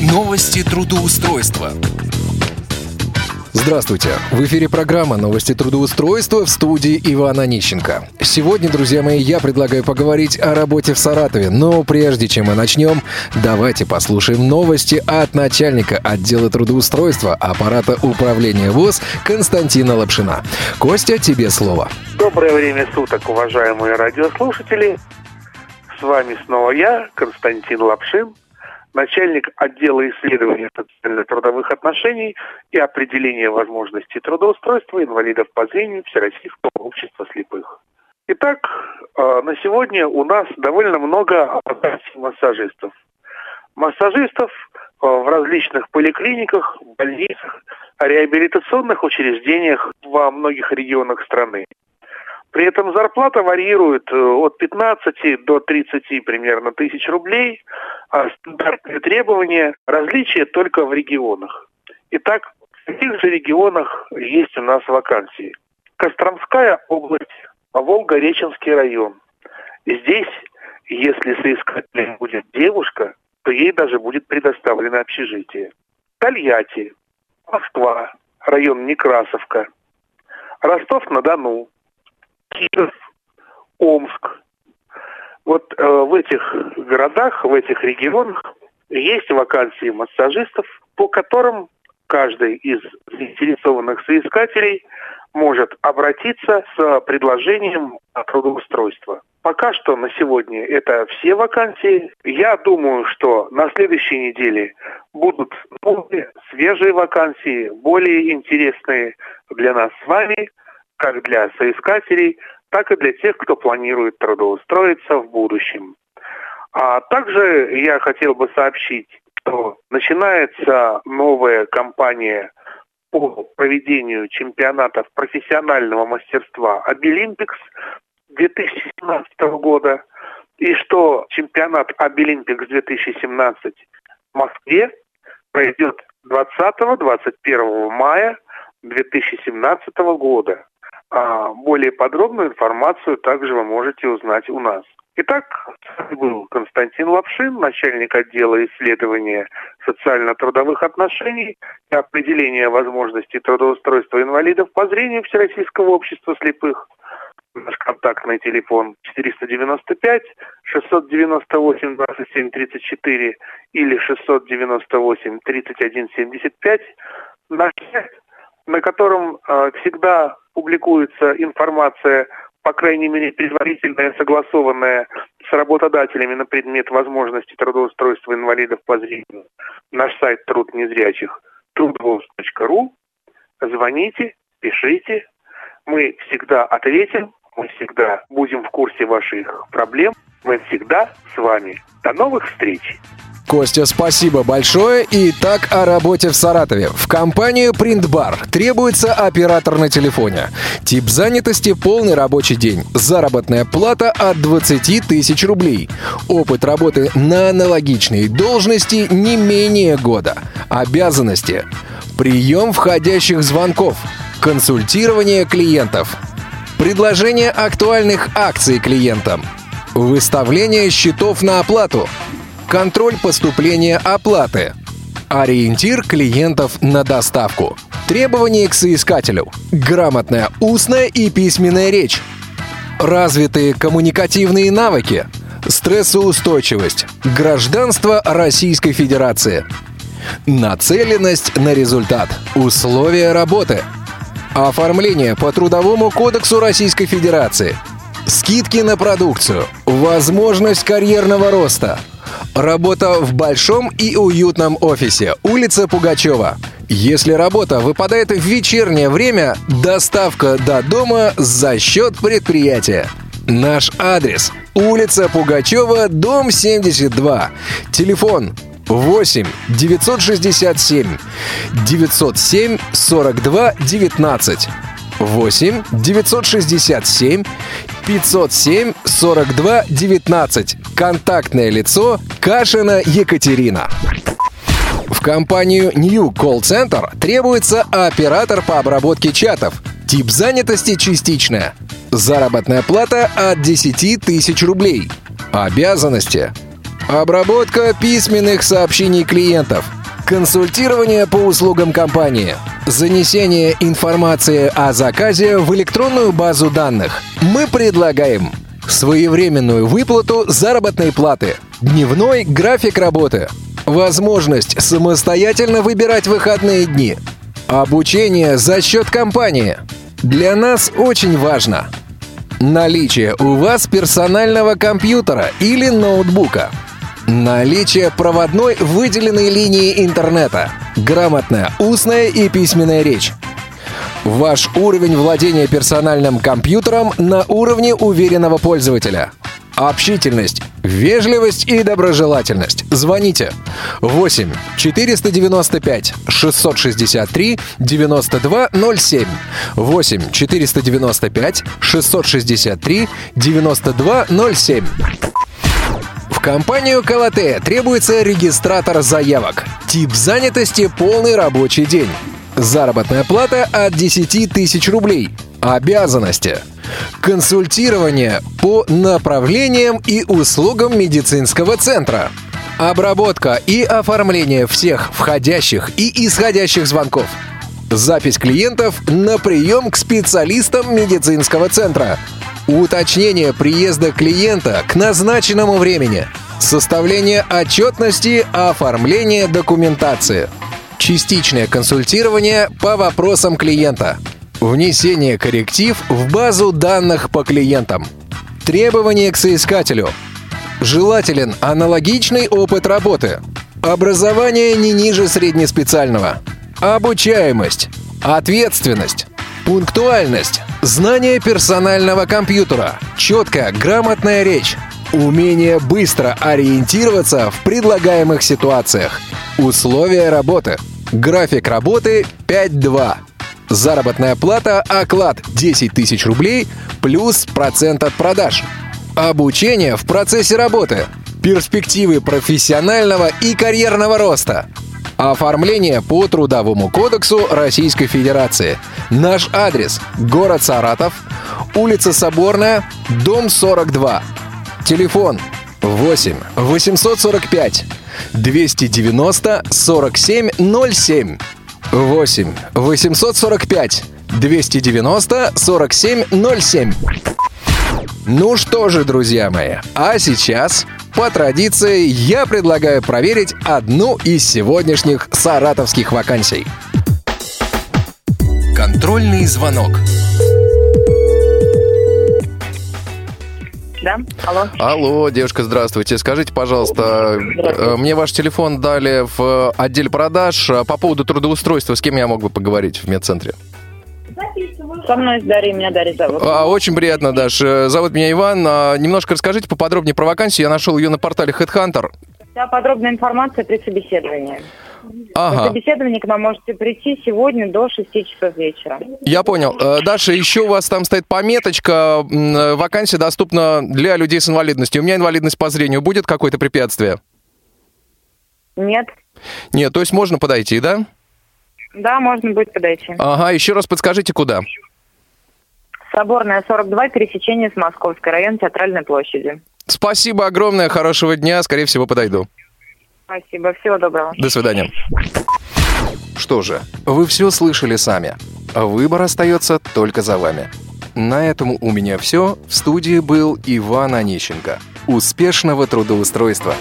Новости трудоустройства. Здравствуйте! В эфире программа «Новости трудоустройства» в студии Ивана Нищенко. Сегодня, друзья мои, я предлагаю поговорить о работе в Саратове. Но прежде чем мы начнем, давайте послушаем новости от начальника отдела трудоустройства аппарата управления ВОЗ Константина Лапшина. Костя, тебе слово. Доброе время суток, уважаемые радиослушатели. С вами снова я, Константин Лапшин, начальник отдела исследования социально-трудовых отношений и определения возможностей трудоустройства инвалидов по зрению Всероссийского общества слепых. Итак, э, на сегодня у нас довольно много массажистов. Массажистов э, в различных поликлиниках, больницах, реабилитационных учреждениях во многих регионах страны. При этом зарплата варьирует э, от 15 до 30 примерно тысяч рублей, а стандартные требования различия только в регионах. Итак, в каких же регионах есть у нас вакансии? Костромская область, Волго-Реченский район. Здесь, если соискателем будет девушка, то ей даже будет предоставлено общежитие. Тольятти, Москва, район Некрасовка, Ростов-на-Дону, Киров, Омск. Вот э, в этих городах, в этих регионах есть вакансии массажистов, по которым каждый из заинтересованных соискателей может обратиться с предложением трудоустройства. Пока что на сегодня это все вакансии. Я думаю, что на следующей неделе будут новые, свежие вакансии, более интересные для нас с вами как для соискателей, так и для тех, кто планирует трудоустроиться в будущем. А также я хотел бы сообщить, что начинается новая кампания по проведению чемпионатов профессионального мастерства Обилимпикс 2017 года, и что чемпионат Обилимпикс 2017 в Москве пройдет 20-21 мая 2017 года. А более подробную информацию также вы можете узнать у нас. Итак, был Константин Лапшин, начальник отдела исследования социально-трудовых отношений и определения возможностей трудоустройства инвалидов по зрению Всероссийского общества слепых. Наш контактный телефон 495 698 27 34 или 698 31 75. Наш сайт, на котором э, всегда публикуется информация, по крайней мере, предварительная, согласованная с работодателями на предмет возможности трудоустройства инвалидов по зрению. Наш сайт «Труд незрячих» трудвоз.ру. Звоните, пишите. Мы всегда ответим, мы всегда будем в курсе ваших проблем. Мы всегда с вами. До новых встреч! Костя, спасибо большое. И так о работе в Саратове. В компанию Printbar требуется оператор на телефоне. Тип занятости – полный рабочий день. Заработная плата от 20 тысяч рублей. Опыт работы на аналогичной должности не менее года. Обязанности. Прием входящих звонков. Консультирование клиентов. Предложение актуальных акций клиентам. Выставление счетов на оплату – контроль поступления оплаты, ориентир клиентов на доставку, требования к соискателю, грамотная устная и письменная речь, развитые коммуникативные навыки, стрессоустойчивость, гражданство Российской Федерации, нацеленность на результат, условия работы, оформление по Трудовому кодексу Российской Федерации, скидки на продукцию, возможность карьерного роста – Работа в большом и уютном офисе. Улица Пугачева. Если работа выпадает в вечернее время, доставка до дома за счет предприятия. Наш адрес. Улица Пугачева, дом 72. Телефон 8 967 907 42 19. 8 967 507 42 19. Контактное лицо Кашина Екатерина. В компанию New Call Center требуется оператор по обработке чатов. Тип занятости частичная. Заработная плата от 10 тысяч рублей. Обязанности. Обработка письменных сообщений клиентов. Консультирование по услугам компании. Занесение информации о заказе в электронную базу данных. Мы предлагаем своевременную выплату заработной платы, дневной график работы, возможность самостоятельно выбирать выходные дни, обучение за счет компании. Для нас очень важно наличие у вас персонального компьютера или ноутбука – Наличие проводной выделенной линии интернета. Грамотная устная и письменная речь. Ваш уровень владения персональным компьютером на уровне уверенного пользователя. Общительность, вежливость и доброжелательность. Звоните 8 495 663 9207 8 495 663 9207 в компанию Калате требуется регистратор заявок. Тип занятости – полный рабочий день. Заработная плата от 10 тысяч рублей. Обязанности. Консультирование по направлениям и услугам медицинского центра. Обработка и оформление всех входящих и исходящих звонков. Запись клиентов на прием к специалистам медицинского центра – уточнение приезда клиента к назначенному времени, составление отчетности, оформление документации, частичное консультирование по вопросам клиента, внесение корректив в базу данных по клиентам, требования к соискателю, желателен аналогичный опыт работы, образование не ниже среднеспециального, обучаемость, ответственность, пунктуальность, Знание персонального компьютера, четкая, грамотная речь, умение быстро ориентироваться в предлагаемых ситуациях, условия работы, график работы 5.2, заработная плата оклад 10 тысяч рублей плюс процент от продаж, обучение в процессе работы, перспективы профессионального и карьерного роста – Оформление по Трудовому кодексу Российской Федерации. Наш адрес – город Саратов, улица Соборная, дом 42. Телефон 8 845 290 4707. 8 845 290 4707. Ну что же, друзья мои, а сейчас по традиции, я предлагаю проверить одну из сегодняшних саратовских вакансий. Контрольный звонок. Да, алло. Алло, девушка, здравствуйте. Скажите, пожалуйста, э, мне ваш телефон дали в отделе продаж по поводу трудоустройства. С кем я мог бы поговорить в медцентре? Со мной Дарья, меня Дарья зовут. А, очень приятно, Даш. Э, зовут меня Иван. А, немножко расскажите поподробнее про вакансию. Я нашел ее на портале HeadHunter. Вся подробная информация при собеседовании. Ага. Собеседование к нам можете прийти сегодня до 6 часов вечера. Я понял. Э, Даша, еще у вас там стоит пометочка, э, вакансия доступна для людей с инвалидностью. У меня инвалидность по зрению. Будет какое-то препятствие? Нет. Нет, то есть можно подойти, да? Да, можно будет подойти. Ага, еще раз подскажите, куда? Соборная, 42, пересечение с Московской, район Театральной площади. Спасибо огромное, хорошего дня, скорее всего, подойду. Спасибо, всего доброго. До свидания. Что же, вы все слышали сами. Выбор остается только за вами. На этом у меня все. В студии был Иван Онищенко. Успешного трудоустройства!